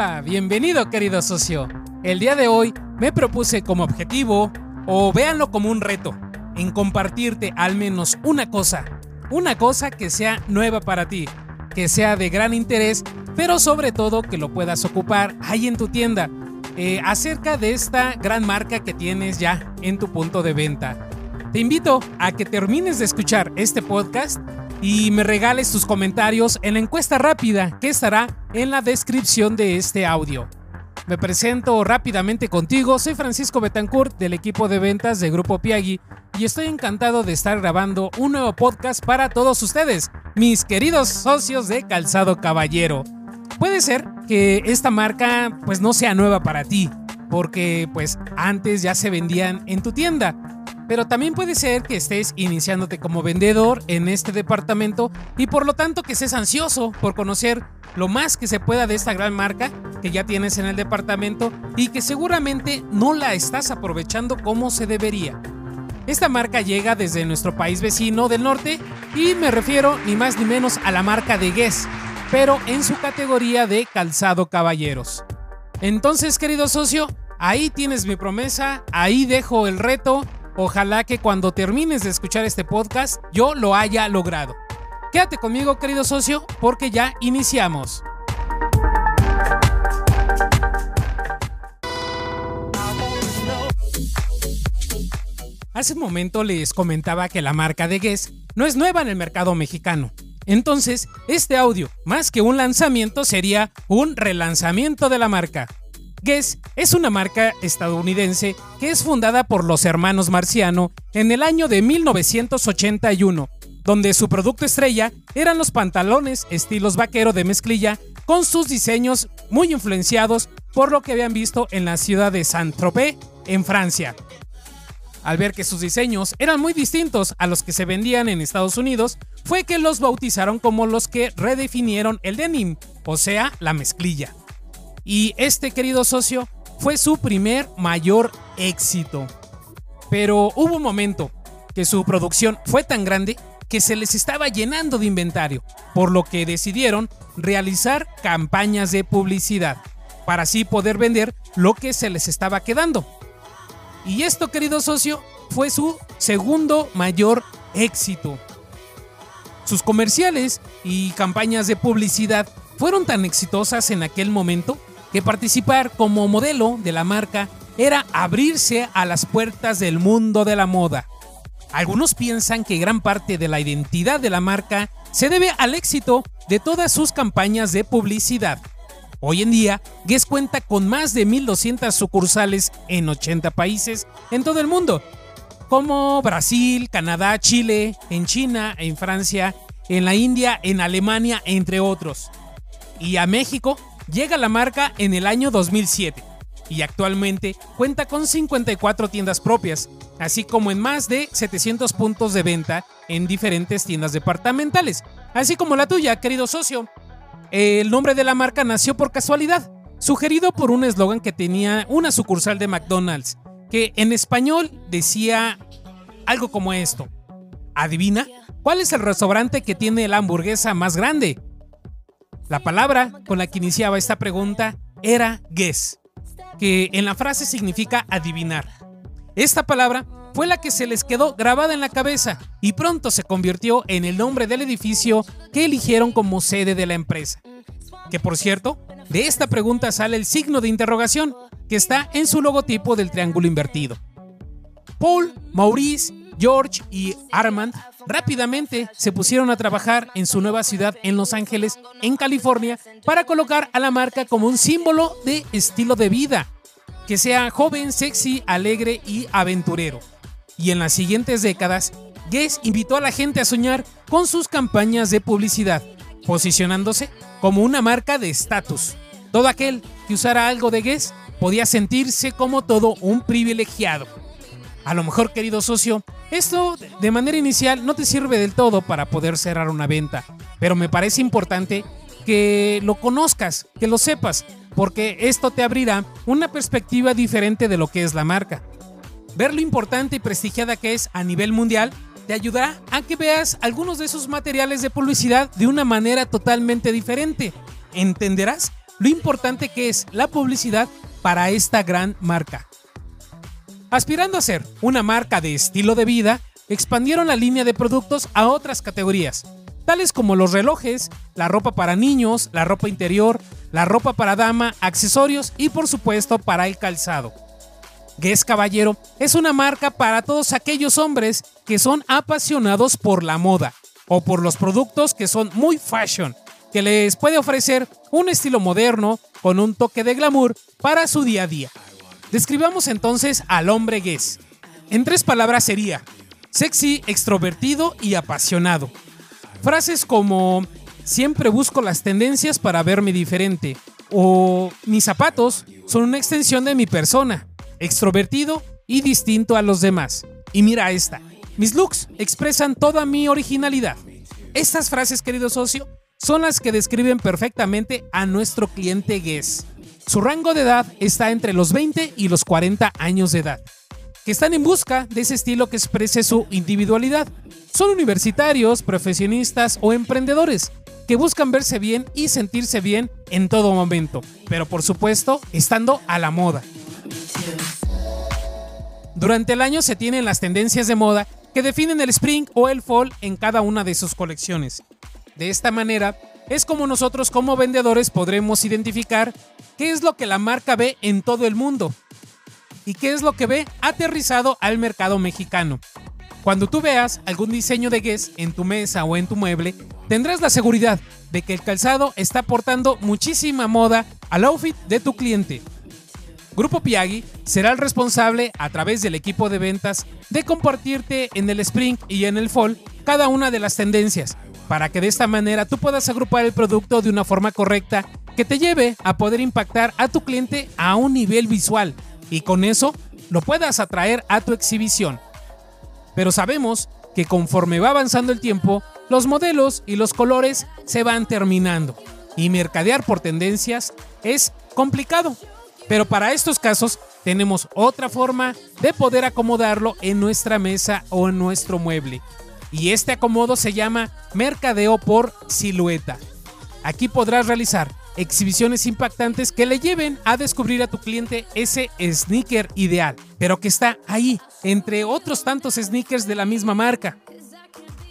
Hola, bienvenido querido socio. El día de hoy me propuse como objetivo, o véanlo como un reto, en compartirte al menos una cosa. Una cosa que sea nueva para ti, que sea de gran interés, pero sobre todo que lo puedas ocupar ahí en tu tienda, eh, acerca de esta gran marca que tienes ya en tu punto de venta. Te invito a que termines de escuchar este podcast y me regales tus comentarios en la encuesta rápida que estará en la descripción de este audio. Me presento rápidamente contigo, soy Francisco Betancourt del equipo de ventas de Grupo Piagui y estoy encantado de estar grabando un nuevo podcast para todos ustedes, mis queridos socios de Calzado Caballero. Puede ser que esta marca pues no sea nueva para ti, porque pues antes ya se vendían en tu tienda, pero también puede ser que estés iniciándote como vendedor en este departamento y por lo tanto que estés ansioso por conocer lo más que se pueda de esta gran marca que ya tienes en el departamento y que seguramente no la estás aprovechando como se debería. Esta marca llega desde nuestro país vecino del norte y me refiero ni más ni menos a la marca de Guess, pero en su categoría de calzado caballeros. Entonces, querido socio, ahí tienes mi promesa, ahí dejo el reto Ojalá que cuando termines de escuchar este podcast yo lo haya logrado. Quédate conmigo, querido socio, porque ya iniciamos. Hace un momento les comentaba que la marca de Guess no es nueva en el mercado mexicano. Entonces, este audio, más que un lanzamiento, sería un relanzamiento de la marca. Guess es una marca estadounidense que es fundada por los hermanos Marciano en el año de 1981, donde su producto estrella eran los pantalones estilos vaquero de mezclilla con sus diseños muy influenciados por lo que habían visto en la ciudad de Saint-Tropez, en Francia. Al ver que sus diseños eran muy distintos a los que se vendían en Estados Unidos, fue que los bautizaron como los que redefinieron el denim, o sea, la mezclilla. Y este querido socio fue su primer mayor éxito. Pero hubo un momento que su producción fue tan grande que se les estaba llenando de inventario, por lo que decidieron realizar campañas de publicidad para así poder vender lo que se les estaba quedando. Y esto, querido socio, fue su segundo mayor éxito. Sus comerciales y campañas de publicidad fueron tan exitosas en aquel momento que participar como modelo de la marca era abrirse a las puertas del mundo de la moda. Algunos piensan que gran parte de la identidad de la marca se debe al éxito de todas sus campañas de publicidad. Hoy en día, Guess cuenta con más de 1.200 sucursales en 80 países en todo el mundo, como Brasil, Canadá, Chile, en China, en Francia, en la India, en Alemania, entre otros. Y a México llega la marca en el año 2007 y actualmente cuenta con 54 tiendas propias, así como en más de 700 puntos de venta en diferentes tiendas departamentales, así como la tuya, querido socio. El nombre de la marca nació por casualidad, sugerido por un eslogan que tenía una sucursal de McDonald's, que en español decía algo como esto. ¿Adivina? ¿Cuál es el restaurante que tiene la hamburguesa más grande? La palabra con la que iniciaba esta pregunta era guess, que en la frase significa adivinar. Esta palabra fue la que se les quedó grabada en la cabeza y pronto se convirtió en el nombre del edificio que eligieron como sede de la empresa. Que por cierto, de esta pregunta sale el signo de interrogación que está en su logotipo del triángulo invertido. Paul, Maurice, George y Armand rápidamente se pusieron a trabajar en su nueva ciudad en Los Ángeles, en California, para colocar a la marca como un símbolo de estilo de vida, que sea joven, sexy, alegre y aventurero. Y en las siguientes décadas, Guess invitó a la gente a soñar con sus campañas de publicidad, posicionándose como una marca de estatus. Todo aquel que usara algo de Guess podía sentirse como todo un privilegiado. A lo mejor, querido socio, esto de manera inicial no te sirve del todo para poder cerrar una venta, pero me parece importante que lo conozcas, que lo sepas, porque esto te abrirá una perspectiva diferente de lo que es la marca. Ver lo importante y prestigiada que es a nivel mundial te ayudará a que veas algunos de esos materiales de publicidad de una manera totalmente diferente. Entenderás lo importante que es la publicidad para esta gran marca. Aspirando a ser una marca de estilo de vida, expandieron la línea de productos a otras categorías, tales como los relojes, la ropa para niños, la ropa interior, la ropa para dama, accesorios y por supuesto para el calzado. Guess Caballero es una marca para todos aquellos hombres que son apasionados por la moda o por los productos que son muy fashion, que les puede ofrecer un estilo moderno con un toque de glamour para su día a día. Describamos entonces al hombre Guess. En tres palabras sería sexy, extrovertido y apasionado. Frases como siempre busco las tendencias para verme diferente o mis zapatos son una extensión de mi persona extrovertido y distinto a los demás. Y mira esta, mis looks expresan toda mi originalidad. Estas frases, querido socio, son las que describen perfectamente a nuestro cliente Guess. Su rango de edad está entre los 20 y los 40 años de edad, que están en busca de ese estilo que exprese su individualidad. Son universitarios, profesionistas o emprendedores que buscan verse bien y sentirse bien en todo momento, pero por supuesto estando a la moda. Durante el año se tienen las tendencias de moda que definen el spring o el fall en cada una de sus colecciones. De esta manera, es como nosotros como vendedores podremos identificar qué es lo que la marca ve en todo el mundo y qué es lo que ve aterrizado al mercado mexicano. Cuando tú veas algún diseño de Guess en tu mesa o en tu mueble, tendrás la seguridad de que el calzado está aportando muchísima moda al outfit de tu cliente. Grupo Piagui será el responsable, a través del equipo de ventas, de compartirte en el Spring y en el Fall cada una de las tendencias, para que de esta manera tú puedas agrupar el producto de una forma correcta que te lleve a poder impactar a tu cliente a un nivel visual y con eso lo puedas atraer a tu exhibición. Pero sabemos que conforme va avanzando el tiempo, los modelos y los colores se van terminando y mercadear por tendencias es complicado pero para estos casos tenemos otra forma de poder acomodarlo en nuestra mesa o en nuestro mueble. Y este acomodo se llama mercadeo por silueta. Aquí podrás realizar exhibiciones impactantes que le lleven a descubrir a tu cliente ese sneaker ideal, pero que está ahí, entre otros tantos sneakers de la misma marca.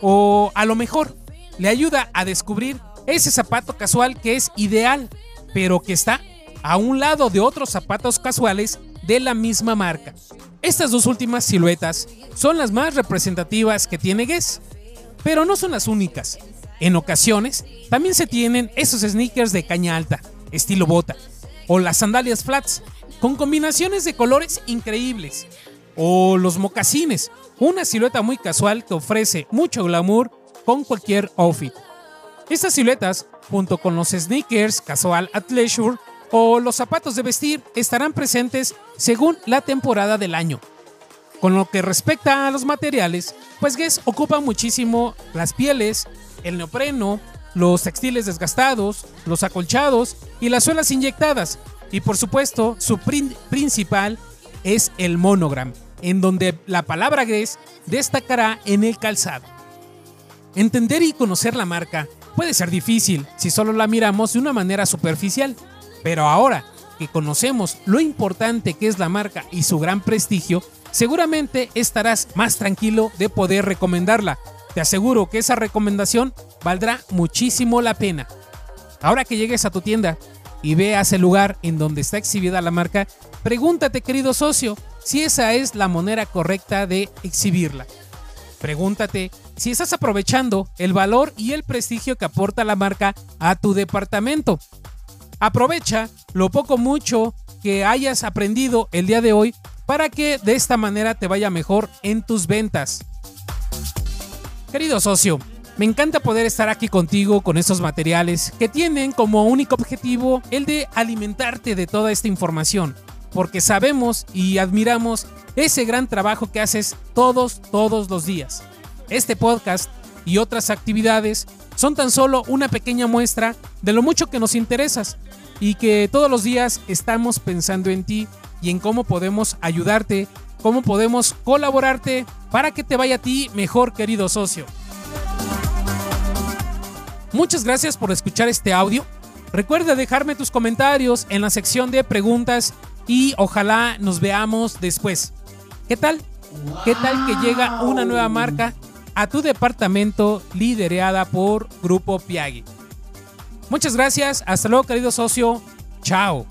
O a lo mejor le ayuda a descubrir ese zapato casual que es ideal, pero que está a un lado de otros zapatos casuales de la misma marca. Estas dos últimas siluetas son las más representativas que tiene Guess, pero no son las únicas. En ocasiones también se tienen esos sneakers de caña alta, estilo bota, o las sandalias flats, con combinaciones de colores increíbles, o los mocasines, una silueta muy casual que ofrece mucho glamour con cualquier outfit. Estas siluetas, junto con los sneakers casual athleisure, o los zapatos de vestir estarán presentes según la temporada del año. Con lo que respecta a los materiales, pues Guess ocupa muchísimo las pieles, el neopreno, los textiles desgastados, los acolchados y las suelas inyectadas. Y por supuesto, su print principal es el monogram, en donde la palabra Guess destacará en el calzado. Entender y conocer la marca puede ser difícil si solo la miramos de una manera superficial, pero ahora que conocemos lo importante que es la marca y su gran prestigio, seguramente estarás más tranquilo de poder recomendarla. Te aseguro que esa recomendación valdrá muchísimo la pena. Ahora que llegues a tu tienda y veas el lugar en donde está exhibida la marca, pregúntate, querido socio, si esa es la manera correcta de exhibirla. Pregúntate si estás aprovechando el valor y el prestigio que aporta la marca a tu departamento. Aprovecha lo poco mucho que hayas aprendido el día de hoy para que de esta manera te vaya mejor en tus ventas. Querido socio, me encanta poder estar aquí contigo con estos materiales que tienen como único objetivo el de alimentarte de toda esta información, porque sabemos y admiramos ese gran trabajo que haces todos, todos los días. Este podcast y otras actividades son tan solo una pequeña muestra de lo mucho que nos interesas y que todos los días estamos pensando en ti y en cómo podemos ayudarte, cómo podemos colaborarte para que te vaya a ti mejor, querido socio. Muchas gracias por escuchar este audio. Recuerda dejarme tus comentarios en la sección de preguntas y ojalá nos veamos después. ¿Qué tal? ¿Qué tal que llega una nueva marca a tu departamento liderada por Grupo Piagui? Muchas gracias, hasta luego querido socio, chao.